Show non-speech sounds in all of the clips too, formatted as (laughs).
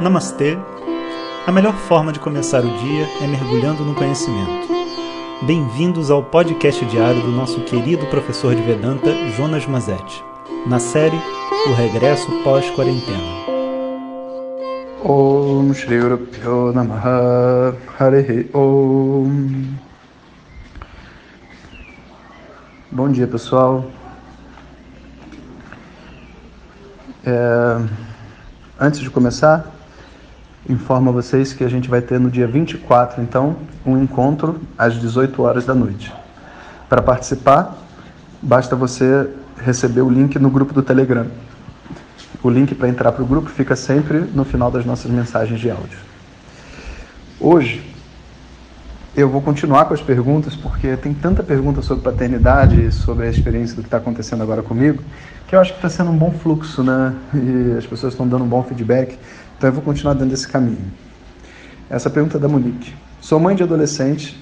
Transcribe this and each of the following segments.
Namastê! A melhor forma de começar o dia é mergulhando no conhecimento. Bem-vindos ao podcast diário do nosso querido professor de Vedanta, Jonas Mazetti, na série O Regresso Pós-Quarentena. Om Om Bom dia pessoal. É, antes de começar, informo a vocês que a gente vai ter no dia 24, então, um encontro às 18 horas da noite. Para participar, basta você receber o link no grupo do Telegram. O link para entrar para o grupo fica sempre no final das nossas mensagens de áudio. Hoje, eu vou continuar com as perguntas, porque tem tanta pergunta sobre paternidade, sobre a experiência do que está acontecendo agora comigo, que eu acho que está sendo um bom fluxo, né? E as pessoas estão dando um bom feedback. Então eu vou continuar dando esse caminho. Essa pergunta é da Monique. Sou mãe de adolescente,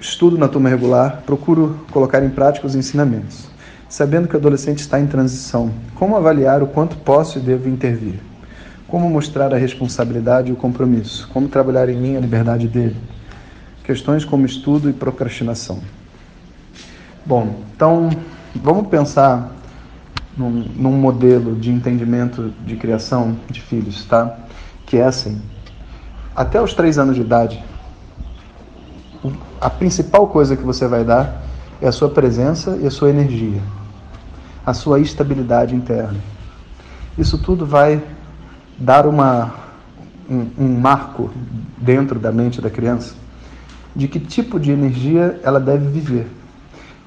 estudo na turma regular, procuro colocar em prática os ensinamentos. Sabendo que o adolescente está em transição, como avaliar o quanto posso e devo intervir? Como mostrar a responsabilidade e o compromisso? Como trabalhar em mim a liberdade dele? Questões como estudo e procrastinação. Bom, então vamos pensar num, num, modelo de entendimento de criação de filhos, tá? Que é assim: até os três anos de idade, a principal coisa que você vai dar é a sua presença e a sua energia, a sua estabilidade interna. Isso tudo vai dar uma, um, um marco dentro da mente da criança de que tipo de energia ela deve viver.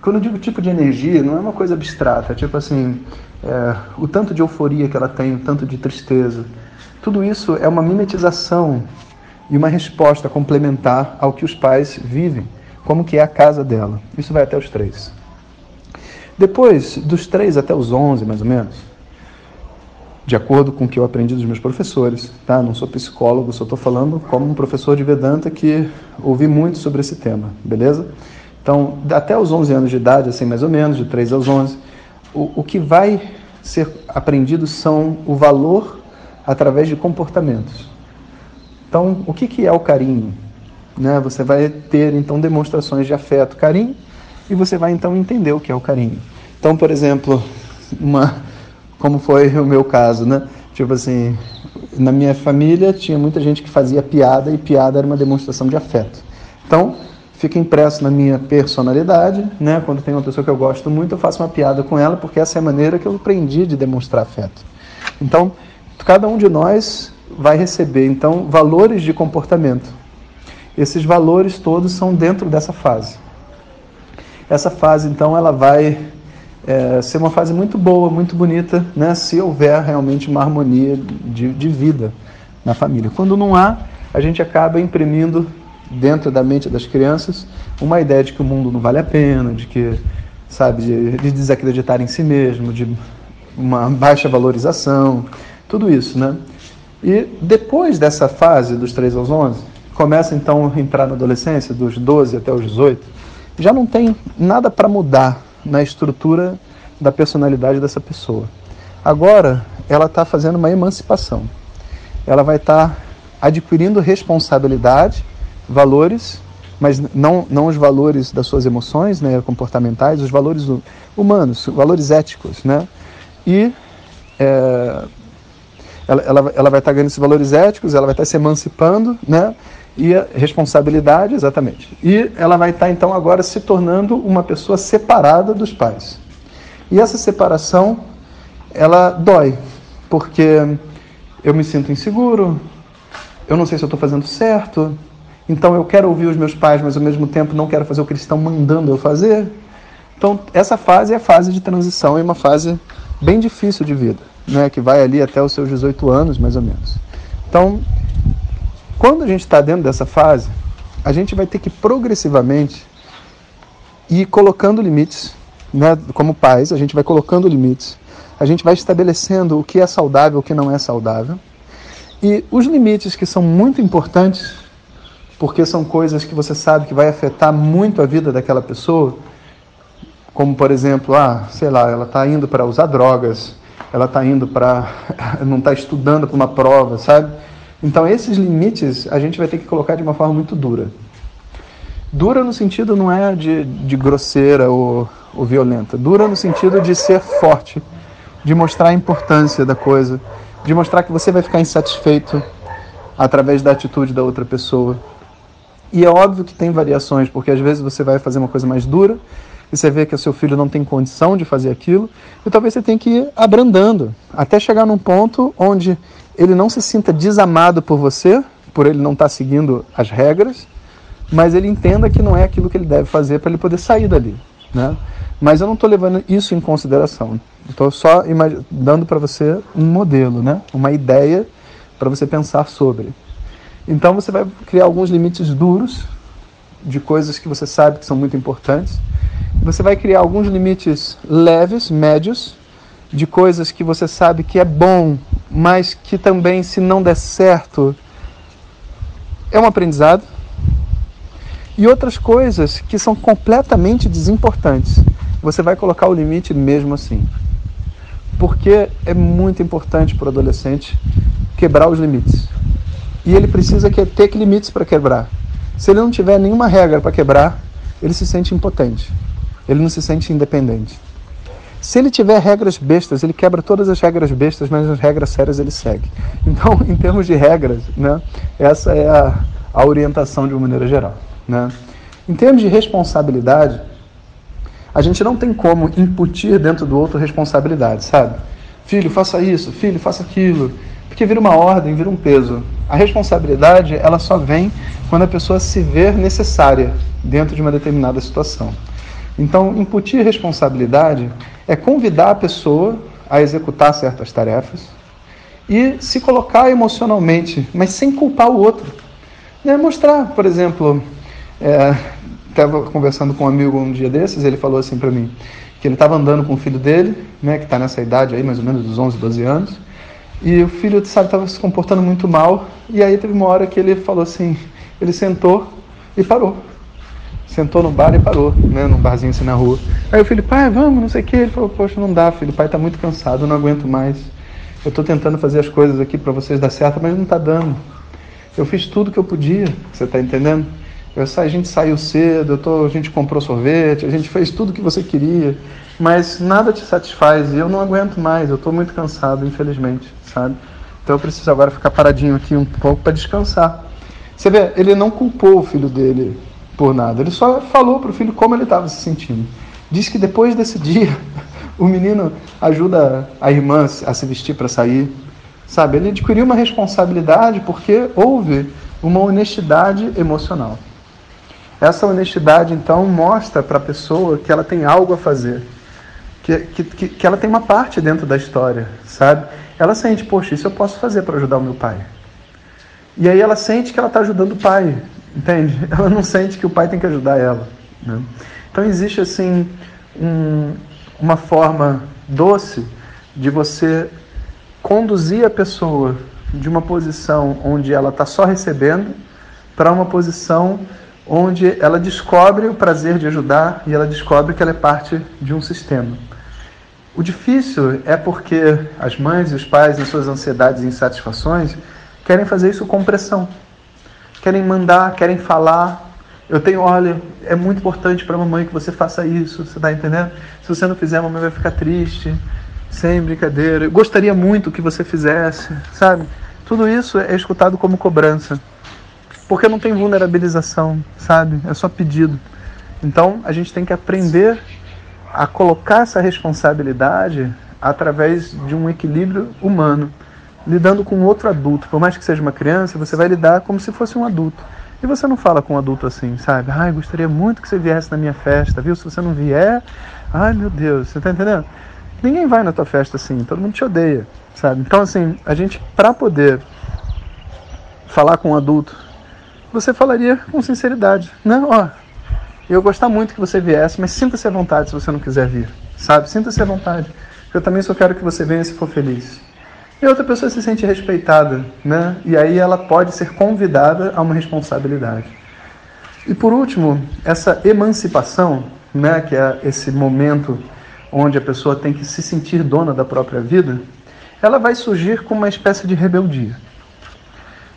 Quando eu digo tipo de energia, não é uma coisa abstrata, é tipo assim, é, o tanto de euforia que ela tem, o tanto de tristeza. Tudo isso é uma mimetização e uma resposta complementar ao que os pais vivem, como que é a casa dela. Isso vai até os três. Depois, dos três até os onze, mais ou menos, de acordo com o que eu aprendi dos meus professores, tá? Não sou psicólogo, só estou falando como um professor de Vedanta que ouvi muito sobre esse tema, beleza? Então, até os 11 anos de idade, assim mais ou menos, de 3 aos 11, o, o que vai ser aprendido são o valor através de comportamentos. Então, o que, que é o carinho? Né? Você vai ter, então, demonstrações de afeto, carinho, e você vai, então, entender o que é o carinho. Então, por exemplo, uma, como foi o meu caso, né? Tipo assim, na minha família tinha muita gente que fazia piada, e piada era uma demonstração de afeto. Então, fica impresso na minha personalidade, né? Quando tem uma pessoa que eu gosto muito, eu faço uma piada com ela, porque essa é a maneira que eu aprendi de demonstrar afeto. Então, cada um de nós vai receber então valores de comportamento. Esses valores todos são dentro dessa fase. Essa fase, então, ela vai é, ser uma fase muito boa, muito bonita, né? Se houver realmente uma harmonia de, de vida na família. Quando não há, a gente acaba imprimindo dentro da mente das crianças uma ideia de que o mundo não vale a pena, de que, sabe, de, de desacreditar em si mesmo, de uma baixa valorização, tudo isso, né? E depois dessa fase dos 3 aos 11, começa então a entrar na adolescência, dos 12 até os 18, já não tem nada para mudar na estrutura da personalidade dessa pessoa. Agora, ela está fazendo uma emancipação. Ela vai estar tá adquirindo responsabilidade valores, mas não, não os valores das suas emoções né, comportamentais, os valores humanos, valores éticos. Né? E é, ela, ela, ela vai estar ganhando esses valores éticos, ela vai estar se emancipando, né? e responsabilidade, exatamente. E ela vai estar então agora se tornando uma pessoa separada dos pais. E essa separação, ela dói, porque eu me sinto inseguro, eu não sei se eu estou fazendo certo, então eu quero ouvir os meus pais, mas ao mesmo tempo não quero fazer o que eles estão mandando eu fazer. Então essa fase é a fase de transição e uma fase bem difícil de vida, né, que vai ali até os seus 18 anos, mais ou menos. Então, quando a gente está dentro dessa fase, a gente vai ter que progressivamente ir colocando limites, né, como pais, a gente vai colocando limites, a gente vai estabelecendo o que é saudável, o que não é saudável. E os limites que são muito importantes porque são coisas que você sabe que vai afetar muito a vida daquela pessoa, como por exemplo, ah, sei lá, ela está indo para usar drogas, ela está indo para. (laughs) não está estudando para uma prova, sabe? Então, esses limites a gente vai ter que colocar de uma forma muito dura. Dura no sentido não é de, de grosseira ou, ou violenta. Dura no sentido de ser forte, de mostrar a importância da coisa, de mostrar que você vai ficar insatisfeito através da atitude da outra pessoa. E é óbvio que tem variações, porque às vezes você vai fazer uma coisa mais dura e você vê que o seu filho não tem condição de fazer aquilo, e talvez você tenha que ir abrandando, até chegar num ponto onde ele não se sinta desamado por você, por ele não estar tá seguindo as regras, mas ele entenda que não é aquilo que ele deve fazer para ele poder sair dali. Né? Mas eu não estou levando isso em consideração. Estou só dando para você um modelo, né? uma ideia para você pensar sobre. Então você vai criar alguns limites duros de coisas que você sabe que são muito importantes. Você vai criar alguns limites leves, médios, de coisas que você sabe que é bom, mas que também, se não der certo, é um aprendizado. E outras coisas que são completamente desimportantes. Você vai colocar o limite mesmo assim. Porque é muito importante para o adolescente quebrar os limites. E ele precisa ter limites para quebrar. Se ele não tiver nenhuma regra para quebrar, ele se sente impotente. Ele não se sente independente. Se ele tiver regras bestas, ele quebra todas as regras bestas, mas as regras sérias ele segue. Então, (laughs) em termos de regras, né, essa é a, a orientação de uma maneira geral. Né? Em termos de responsabilidade, a gente não tem como imputir dentro do outro responsabilidade, sabe? Filho, faça isso, filho, faça aquilo. Porque vira uma ordem, vira um peso. A responsabilidade, ela só vem quando a pessoa se ver necessária dentro de uma determinada situação. Então, imputir responsabilidade é convidar a pessoa a executar certas tarefas e se colocar emocionalmente, mas sem culpar o outro. É mostrar, por exemplo, estava é, conversando com um amigo um dia desses, ele falou assim para mim, que ele estava andando com o filho dele, né, que está nessa idade aí, mais ou menos dos 11, 12 anos, e o filho, sabe, estava se comportando muito mal, e aí teve uma hora que ele falou assim, ele sentou e parou sentou no bar e parou, né, num barzinho assim na rua. Aí o filho, pai, vamos, não sei o que. Ele falou, poxa, não dá, filho, o pai está muito cansado, não aguento mais. Eu estou tentando fazer as coisas aqui para vocês dar certo, mas não está dando. Eu fiz tudo que eu podia, você está entendendo? Eu, a gente saiu cedo, tô, a gente comprou sorvete, a gente fez tudo que você queria, mas nada te satisfaz e eu não aguento mais, eu estou muito cansado, infelizmente, sabe? Então eu preciso agora ficar paradinho aqui um pouco para descansar. Você vê, ele não culpou o filho dele por nada. Ele só falou para o filho como ele estava se sentindo. Diz que depois desse (laughs) dia, o menino ajuda a irmã a se vestir para sair. Sabe? Ele adquiriu uma responsabilidade porque houve uma honestidade emocional. Essa honestidade, então, mostra para a pessoa que ela tem algo a fazer, que, que, que ela tem uma parte dentro da história, sabe? Ela sente, poxa, isso eu posso fazer para ajudar o meu pai. E aí ela sente que ela está ajudando o pai, Entende? (laughs) Ela não sente que o pai tem que ajudar ela. Né? Então existe assim um, uma forma doce de você conduzir a pessoa de uma posição onde ela está só recebendo para uma posição onde ela descobre o prazer de ajudar e ela descobre que ela é parte de um sistema. O difícil é porque as mães e os pais, nas suas ansiedades e insatisfações, querem fazer isso com pressão querem mandar, querem falar. Eu tenho, olha, é muito importante para a mamãe que você faça isso, você está entendendo? Se você não fizer, a mamãe vai ficar triste, sem brincadeira. Eu gostaria muito que você fizesse, sabe? Tudo isso é escutado como cobrança, porque não tem vulnerabilização, sabe? É só pedido. Então a gente tem que aprender a colocar essa responsabilidade através de um equilíbrio humano lidando com outro adulto. Por mais que seja uma criança, você vai lidar como se fosse um adulto. E você não fala com um adulto assim, sabe? Ai, gostaria muito que você viesse na minha festa, viu? Se você não vier, ai meu Deus, você tá entendendo? Ninguém vai na tua festa assim, todo mundo te odeia, sabe? Então, assim, a gente, para poder falar com um adulto, você falaria com sinceridade, né? Ó, eu gostar muito que você viesse, mas sinta-se à vontade se você não quiser vir, sabe? Sinta-se à vontade. Eu também só quero que você venha se for feliz. E outra pessoa se sente respeitada, né? E aí ela pode ser convidada a uma responsabilidade. E por último, essa emancipação, né, que é esse momento onde a pessoa tem que se sentir dona da própria vida, ela vai surgir com uma espécie de rebeldia.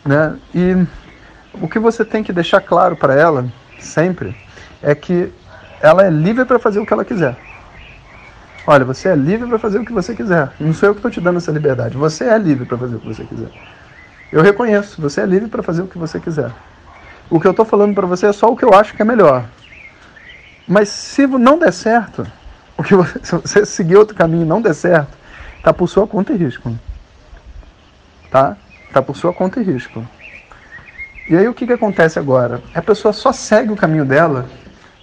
Né? E o que você tem que deixar claro para ela, sempre, é que ela é livre para fazer o que ela quiser. Olha, você é livre para fazer o que você quiser. Não sou eu que estou te dando essa liberdade. Você é livre para fazer o que você quiser. Eu reconheço, você é livre para fazer o que você quiser. O que eu estou falando para você é só o que eu acho que é melhor. Mas se não der certo, (laughs) o que você, se você seguir outro caminho e não der certo, tá por sua conta e risco. Tá? Tá por sua conta e risco. E aí o que, que acontece agora? A pessoa só segue o caminho dela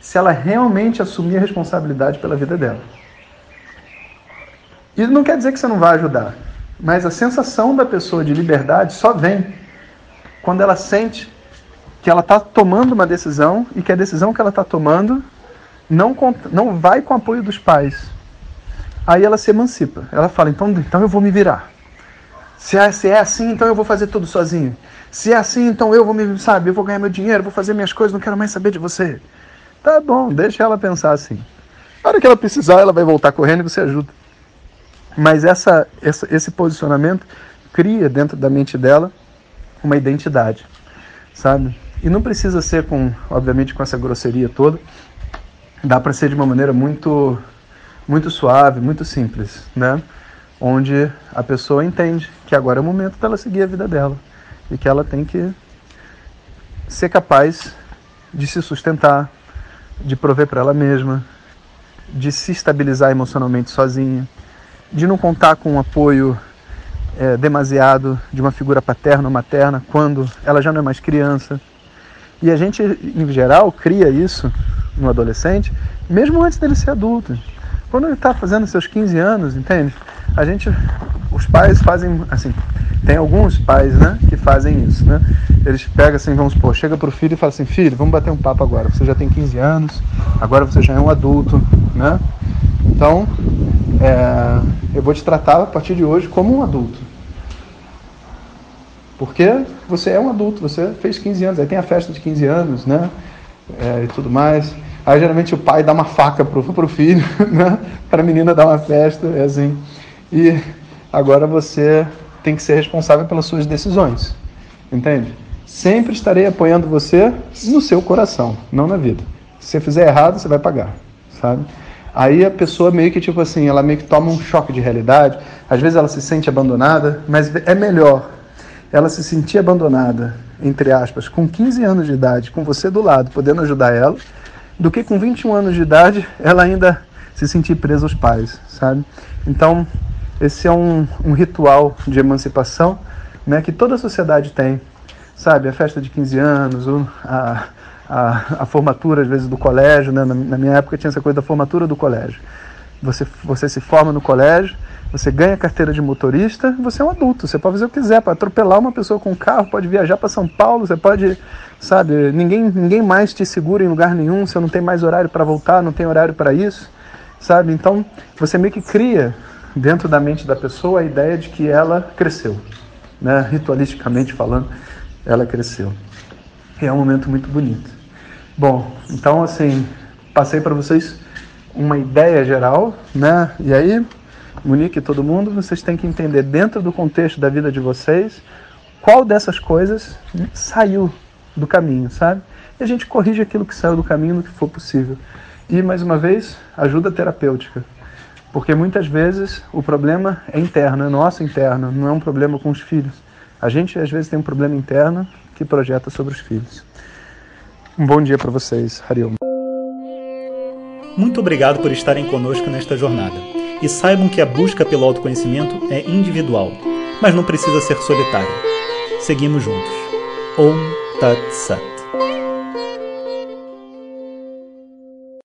se ela realmente assumir a responsabilidade pela vida dela. E não quer dizer que você não vai ajudar, mas a sensação da pessoa de liberdade só vem quando ela sente que ela está tomando uma decisão e que a decisão que ela está tomando não, não vai com o apoio dos pais. Aí ela se emancipa. Ela fala: então, então eu vou me virar. Se é, se é assim, então eu vou fazer tudo sozinho. Se é assim, então eu vou me, sabe, eu vou ganhar meu dinheiro, vou fazer minhas coisas, não quero mais saber de você. Tá bom, deixa ela pensar assim. Na hora que ela precisar, ela vai voltar correndo e você ajuda. Mas essa, essa, esse posicionamento cria dentro da mente dela uma identidade, sabe? E não precisa ser com, obviamente, com essa grosseria toda. Dá para ser de uma maneira muito, muito suave, muito simples, né? Onde a pessoa entende que agora é o momento dela seguir a vida dela e que ela tem que ser capaz de se sustentar, de prover para ela mesma, de se estabilizar emocionalmente sozinha, de não contar com um apoio é, demasiado de uma figura paterna ou materna quando ela já não é mais criança. E a gente, em geral, cria isso no adolescente, mesmo antes dele ser adulto. Quando ele está fazendo seus 15 anos, entende? A gente, os pais fazem assim, tem alguns pais, né, que fazem isso, né? Eles pegam assim, vamos supor, chega pro filho e fala assim, filho, vamos bater um papo agora. Você já tem 15 anos, agora você já é um adulto, né? Então, é, eu vou te tratar a partir de hoje como um adulto. Porque você é um adulto, você fez 15 anos, aí tem a festa de 15 anos, né? É, e tudo mais. Aí geralmente o pai dá uma faca pro, pro filho, (laughs) né? Para a menina dar uma festa, é assim. E agora você tem que ser responsável pelas suas decisões, entende? Sempre estarei apoiando você no seu coração, não na vida. Se você fizer errado, você vai pagar, sabe? Aí a pessoa meio que tipo assim, ela meio que toma um choque de realidade. Às vezes ela se sente abandonada, mas é melhor ela se sentir abandonada, entre aspas, com 15 anos de idade, com você do lado, podendo ajudar ela, do que com 21 anos de idade ela ainda se sentir presa aos pais, sabe? Então, esse é um, um ritual de emancipação né, que toda a sociedade tem, sabe? A festa de 15 anos, a, a, a formatura, às vezes, do colégio. Né? Na, na, minha época tinha essa coisa da formatura do colégio. Você, você se forma no colégio, você ganha carteira de motorista, você é um adulto, você pode fazer o que quiser, para atropelar uma pessoa com um carro, pode viajar para São Paulo, você pode, sabe, ninguém, ninguém mais te segura em lugar nenhum, você não tem mais horário para voltar, não tem horário para isso, sabe? Então, você meio que cria dentro da mente da pessoa a ideia de que ela cresceu, né? ritualisticamente falando, ela cresceu. E é um momento muito bonito. Bom, então assim, passei para vocês uma ideia geral, né? E aí, Monique e todo mundo, vocês têm que entender dentro do contexto da vida de vocês qual dessas coisas saiu do caminho, sabe? E a gente corrige aquilo que saiu do caminho no que for possível. E mais uma vez, ajuda terapêutica. Porque muitas vezes o problema é interno, é nosso interno, não é um problema com os filhos. A gente às vezes tem um problema interno que projeta sobre os filhos. Um bom dia para vocês. Hariom. Muito obrigado por estarem conosco nesta jornada. E saibam que a busca pelo autoconhecimento é individual, mas não precisa ser solitária. Seguimos juntos. Om Tat Sat.